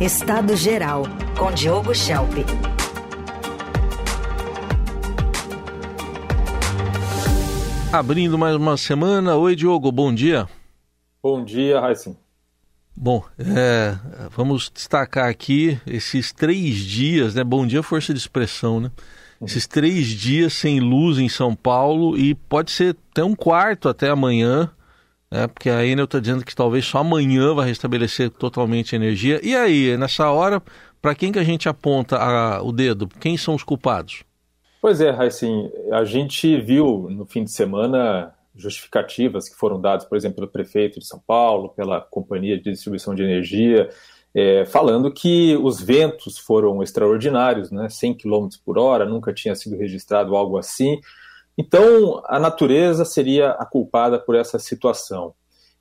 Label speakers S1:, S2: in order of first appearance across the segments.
S1: Estado Geral, com Diogo Schelp.
S2: Abrindo mais uma semana. Oi, Diogo, bom dia.
S3: Bom dia, Raíssa.
S2: Bom, é, vamos destacar aqui esses três dias, né? Bom dia, força de expressão, né? Esses três dias sem luz em São Paulo e pode ser até um quarto até amanhã, né? Porque a Enel está dizendo que talvez só amanhã vai restabelecer totalmente a energia. E aí, nessa hora, para quem que a gente aponta a, o dedo? Quem são os culpados?
S3: Pois é, assim, a gente viu no fim de semana justificativas que foram dadas, por exemplo, pelo prefeito de São Paulo, pela companhia de distribuição de energia, é, falando que os ventos foram extraordinários, né, 100 km por hora, nunca tinha sido registrado algo assim. Então, a natureza seria a culpada por essa situação.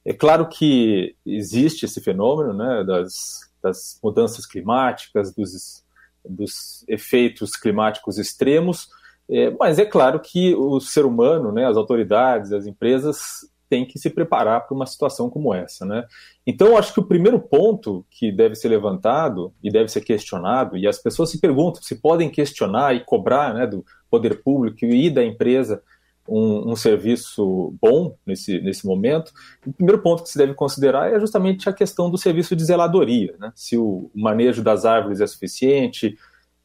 S3: É claro que existe esse fenômeno né, das, das mudanças climáticas, dos dos efeitos climáticos extremos, é, mas é claro que o ser humano, né, as autoridades, as empresas têm que se preparar para uma situação como essa. Né? Então, acho que o primeiro ponto que deve ser levantado e deve ser questionado, e as pessoas se perguntam se podem questionar e cobrar né, do poder público e da empresa um, um, serviço bom nesse, nesse momento, o primeiro ponto que se deve considerar é justamente a questão do serviço de zeladoria. Né? Se o manejo das árvores é suficiente,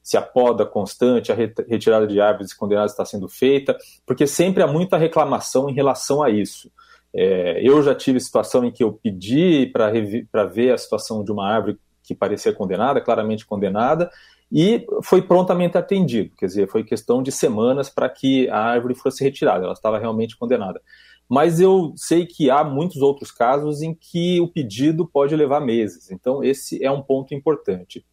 S3: se a poda constante, a retirada de árvores condenadas está sendo feita, porque sempre há muita reclamação em relação a isso. É, eu já tive situação em que eu pedi para ver a situação de uma árvore que parecia condenada, claramente condenada, e foi prontamente atendido, quer dizer, foi questão de semanas para que a árvore fosse retirada, ela estava realmente condenada. Mas eu sei que há muitos outros casos em que o pedido pode levar meses, então esse é um ponto importante.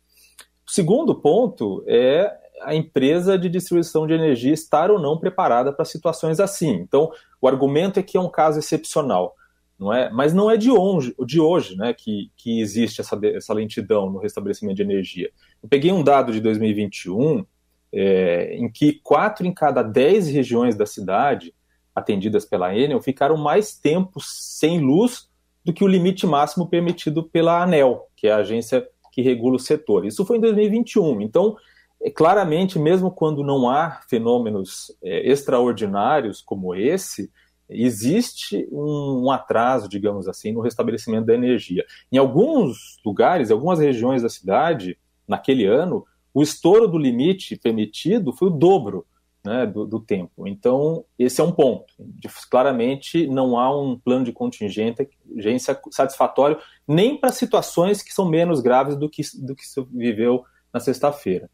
S3: O segundo ponto é a empresa de distribuição de energia estar ou não preparada para situações assim. Então, o argumento é que é um caso excepcional não é? Mas não é de hoje, de hoje né, que, que existe essa, essa lentidão no restabelecimento de energia. Eu peguei um dado de 2021 é, em que quatro em cada dez regiões da cidade atendidas pela Enel ficaram mais tempo sem luz do que o limite máximo permitido pela ANEL, que é a agência que regula o setor. Isso foi em 2021. Então, é, claramente, mesmo quando não há fenômenos é, extraordinários como esse, existe um, um, atraso, digamos assim, no restabelecimento da energia. Em alguns lugares, em algumas regiões da cidade, naquele ano, o estouro do limite permitido foi o dobro né, do, do, tempo. Então, esse é um ponto. Claramente, não há um plano de contingência satisfatório nem para situações que são menos graves do que, do que se viveu na sexta-feira.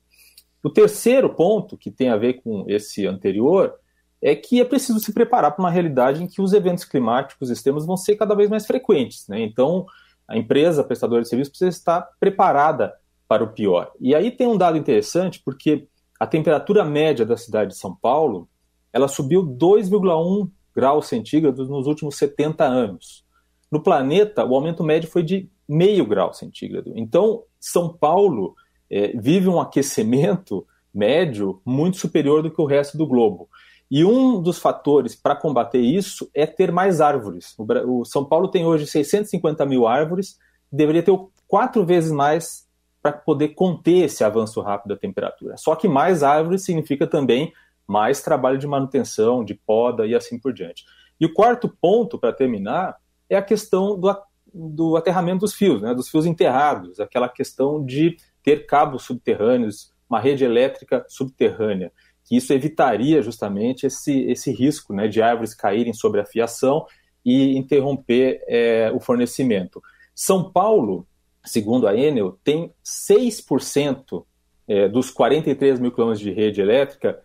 S3: O terceiro ponto, que tem a ver com esse anterior, é que é preciso se preparar para uma realidade em que os eventos climáticos extremos vão ser cada vez mais frequentes. Né? Então, a empresa prestadora de serviço precisa estar preparada para o pior. E aí tem um dado interessante, porque a temperatura média da cidade de São Paulo ela subiu 2,1 graus centígrados nos últimos 70 anos. No planeta, o aumento médio foi de meio grau centígrado. Então, São Paulo é, vive um aquecimento médio muito superior do que o resto do globo. E um dos fatores para combater isso é ter mais árvores. O, São Paulo tem hoje 650 mil árvores, deveria ter quatro vezes mais para poder conter esse avanço rápido da temperatura. Só que mais árvores significa também mais trabalho de manutenção, de poda e assim por diante. E o quarto ponto, para terminar, é a questão do, do aterramento dos fios, né, dos fios enterrados, aquela questão de ter cabos subterrâneos, uma rede elétrica subterrânea que isso evitaria justamente esse, esse risco né, de árvores caírem sobre a fiação e interromper é, o fornecimento. São Paulo, segundo a Enel, tem 6% é, dos 43 mil quilômetros de rede elétrica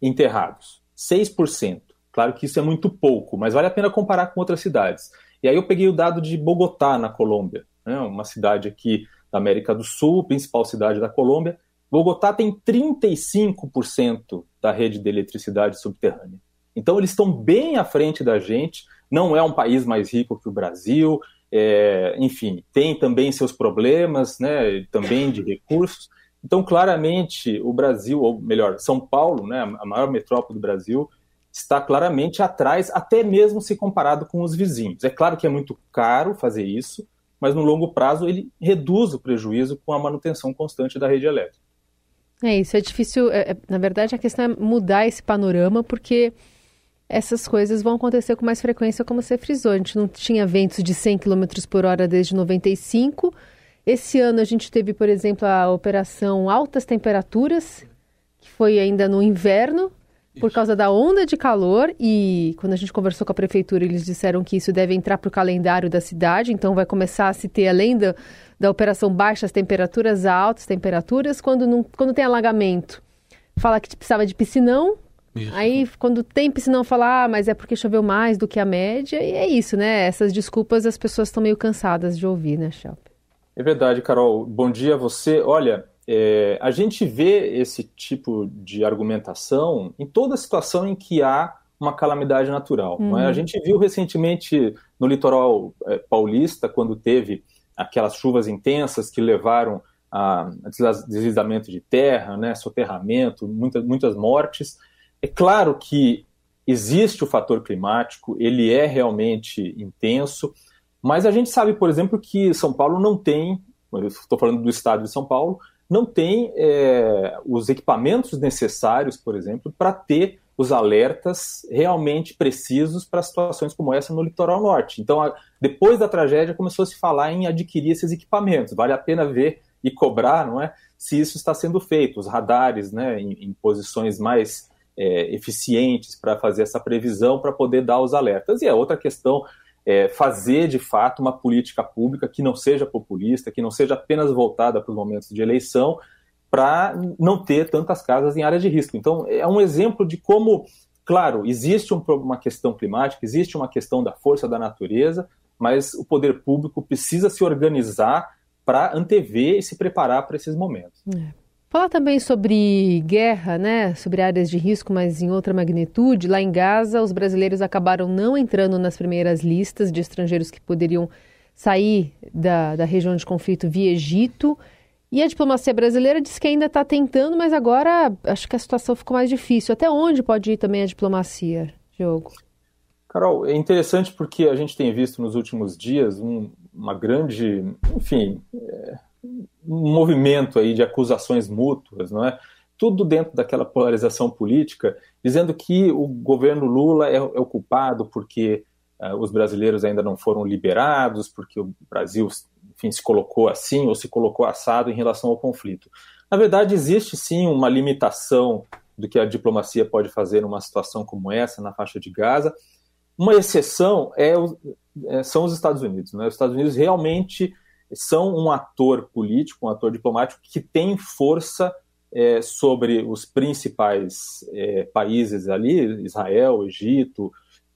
S3: enterrados. 6%. Claro que isso é muito pouco, mas vale a pena comparar com outras cidades. E aí eu peguei o dado de Bogotá, na Colômbia, né, uma cidade aqui da América do Sul, principal cidade da Colômbia, Bogotá tem 35% da rede de eletricidade subterrânea. Então, eles estão bem à frente da gente. Não é um país mais rico que o Brasil, é, enfim, tem também seus problemas, né, também de recursos. Então, claramente, o Brasil, ou melhor, São Paulo, né, a maior metrópole do Brasil, está claramente atrás, até mesmo se comparado com os vizinhos. É claro que é muito caro fazer isso, mas no longo prazo ele reduz o prejuízo com a manutenção constante da rede elétrica.
S4: É isso, é difícil. É, é, na verdade, a questão é mudar esse panorama, porque essas coisas vão acontecer com mais frequência, como você frisou. A gente não tinha ventos de 100 km por hora desde 95. Esse ano a gente teve, por exemplo, a operação Altas Temperaturas, que foi ainda no inverno, por causa da onda de calor. E quando a gente conversou com a prefeitura, eles disseram que isso deve entrar para o calendário da cidade. Então vai começar a se ter, além da, da operação baixas temperaturas, altas temperaturas. Quando, não, quando tem alagamento, fala que precisava de piscinão. Isso. Aí, quando tem piscinão, fala, ah, mas é porque choveu mais do que a média. E é isso, né? Essas desculpas as pessoas estão meio cansadas de ouvir, né, Shelp?
S3: É verdade, Carol. Bom dia a você. Olha, é, a gente vê esse tipo de argumentação em toda situação em que há uma calamidade natural. Uhum. É? A gente viu recentemente no litoral é, paulista, quando teve aquelas chuvas intensas que levaram a deslizamento de terra, né, soterramento, muitas, muitas mortes. É claro que existe o fator climático, ele é realmente intenso, mas a gente sabe, por exemplo, que São Paulo não tem, estou falando do estado de São Paulo, não tem é, os equipamentos necessários, por exemplo, para ter os alertas realmente precisos para situações como essa no litoral norte. Então, a, depois da tragédia, começou a se falar em adquirir esses equipamentos. Vale a pena ver e cobrar, não é, se isso está sendo feito. Os radares, né, em, em posições mais é, eficientes para fazer essa previsão, para poder dar os alertas. E a outra questão é fazer de fato uma política pública que não seja populista, que não seja apenas voltada para os momentos de eleição, para não ter tantas casas em área de risco. Então, é um exemplo de como, claro, existe um, uma questão climática, existe uma questão da força da natureza, mas o poder público precisa se organizar para antever e se preparar para esses momentos.
S4: É. Falar também sobre guerra, né? Sobre áreas de risco, mas em outra magnitude. Lá em Gaza, os brasileiros acabaram não entrando nas primeiras listas de estrangeiros que poderiam sair da, da região de conflito via Egito. E a diplomacia brasileira diz que ainda está tentando, mas agora acho que a situação ficou mais difícil. Até onde pode ir também a diplomacia, Diogo?
S3: Carol, é interessante porque a gente tem visto nos últimos dias um, uma grande, enfim, é um movimento aí de acusações mútuas, não é? Tudo dentro daquela polarização política, dizendo que o governo Lula é, é o culpado porque uh, os brasileiros ainda não foram liberados, porque o Brasil, enfim, se colocou assim ou se colocou assado em relação ao conflito. Na verdade, existe sim uma limitação do que a diplomacia pode fazer numa situação como essa, na faixa de Gaza. Uma exceção é, é são os Estados Unidos. Né? Os Estados Unidos realmente são um ator político, um ator diplomático que tem força é, sobre os principais é, países ali, Israel, Egito,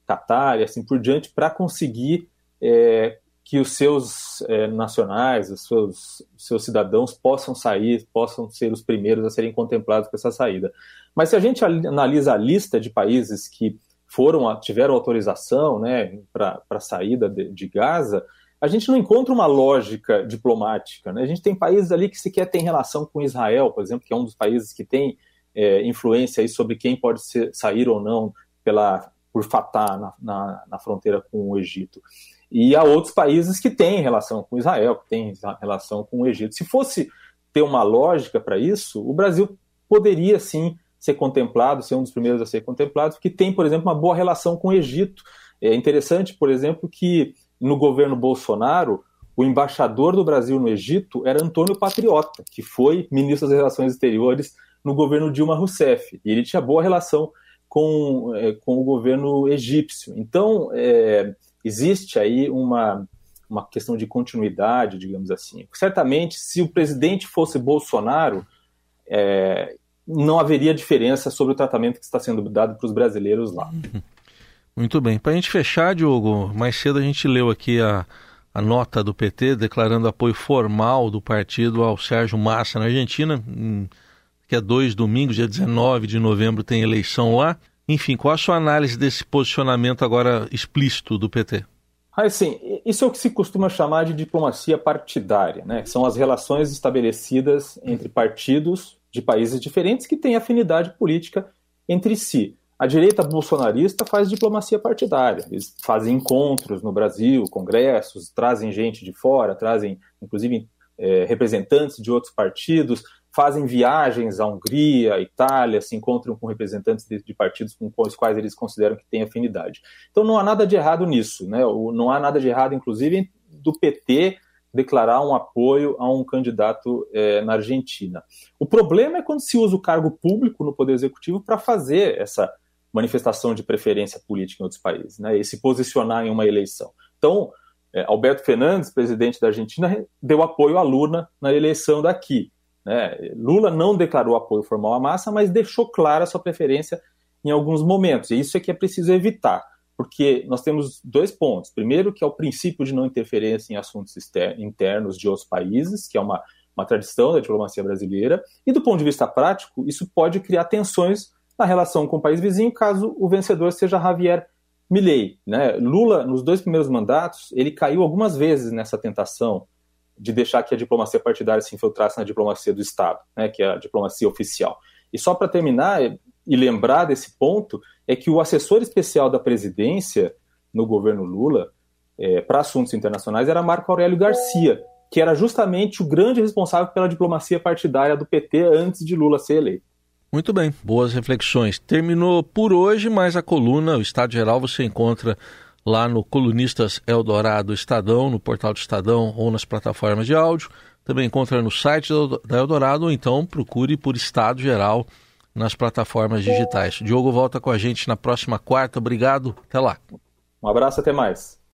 S3: Catar e assim por diante, para conseguir é, que os seus é, nacionais, os seus, os seus cidadãos possam sair, possam ser os primeiros a serem contemplados com essa saída. Mas se a gente analisa a lista de países que foram tiveram autorização né, para a saída de, de Gaza, a gente não encontra uma lógica diplomática. Né? A gente tem países ali que sequer têm relação com Israel, por exemplo, que é um dos países que tem é, influência sobre quem pode ser, sair ou não pela, por Fatah na, na, na, fronteira com o Egito. E há outros países que têm relação com Israel, que têm relação com o Egito. Se fosse ter uma lógica para isso, o Brasil poderia sim ser contemplado, ser um dos primeiros a ser contemplado, que tem, por exemplo, uma boa relação com o Egito. É interessante, por exemplo, que no governo Bolsonaro, o embaixador do Brasil no Egito era Antônio Patriota, que foi ministro das Relações Exteriores no governo Dilma Rousseff. E ele tinha boa relação com, é, com o governo egípcio. Então, é, existe aí uma, uma questão de continuidade, digamos assim. Certamente, se o presidente fosse Bolsonaro, é, não haveria diferença sobre o tratamento que está sendo dado para os brasileiros lá.
S2: Muito bem. Para a gente fechar, Diogo, mais cedo a gente leu aqui a, a nota do PT declarando apoio formal do partido ao Sérgio Massa na Argentina, que é dois domingos, dia 19 de novembro, tem eleição lá. Enfim, qual a sua análise desse posicionamento agora explícito do PT?
S3: Ah, sim, isso é o que se costuma chamar de diplomacia partidária, né? São as relações estabelecidas entre partidos de países diferentes que têm afinidade política entre si. A direita bolsonarista faz diplomacia partidária. Eles fazem encontros no Brasil, congressos, trazem gente de fora, trazem, inclusive, é, representantes de outros partidos, fazem viagens à Hungria, à Itália, se encontram com representantes de, de, partidos com os quais eles consideram que têm afinidade. Então não há nada de errado nisso, né? Não há nada de errado, inclusive, do PT declarar um apoio a um candidato é, na Argentina. O problema é quando se usa o cargo público no Poder Executivo para fazer essa manifestação de preferência política em outros países, né? E se posicionar em uma eleição. Então, é, Alberto Fernandes, presidente da Argentina, deu apoio à Lula na eleição daqui. Né? Lula não declarou apoio formal à massa, mas deixou clara sua preferência em alguns momentos. E isso é que é preciso evitar, porque nós temos dois pontos. Primeiro, que é o princípio de não interferência em assuntos internos de outros países, que é uma, uma tradição da diplomacia brasileira. E do ponto de vista prático, isso pode criar tensões na relação com o país vizinho, caso o vencedor seja Javier Milei. Né? Lula, nos dois primeiros mandatos, ele caiu algumas vezes nessa tentação de deixar que a diplomacia partidária se infiltrasse na diplomacia do Estado, né, que é a diplomacia oficial. E só para terminar e lembrar desse ponto, é que o assessor especial da presidência no governo Lula é, para assuntos internacionais era Marco Aurélio Garcia, que era justamente o grande responsável pela diplomacia partidária do PT antes de Lula ser eleito.
S2: Muito bem, boas reflexões. Terminou por hoje, mas a coluna, o Estado Geral, você encontra lá no Colunistas Eldorado Estadão, no portal do Estadão ou nas plataformas de áudio. Também encontra no site da Eldorado ou então procure por Estado Geral nas plataformas digitais. Diogo volta com a gente na próxima quarta. Obrigado. Até lá.
S3: Um abraço, até mais.